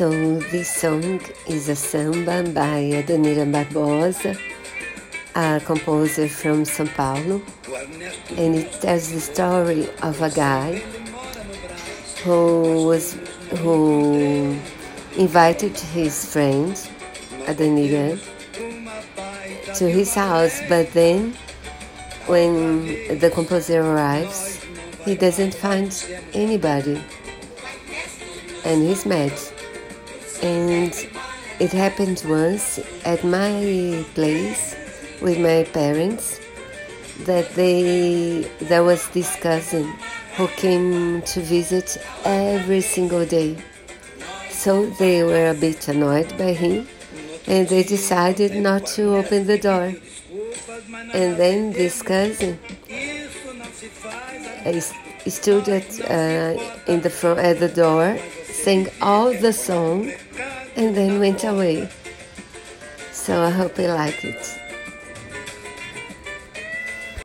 So this song is a samba by Adoniran Barbosa, a composer from São Paulo, and it tells the story of a guy who was who invited his friend Adoniran to his house, but then when the composer arrives, he doesn't find anybody, and he's mad and it happened once at my place with my parents that they there was this cousin who came to visit every single day. So they were a bit annoyed by him and they decided not to open the door. And then this cousin stood at, uh, in the front at the door sang all the song and then went away. So I hope you like it.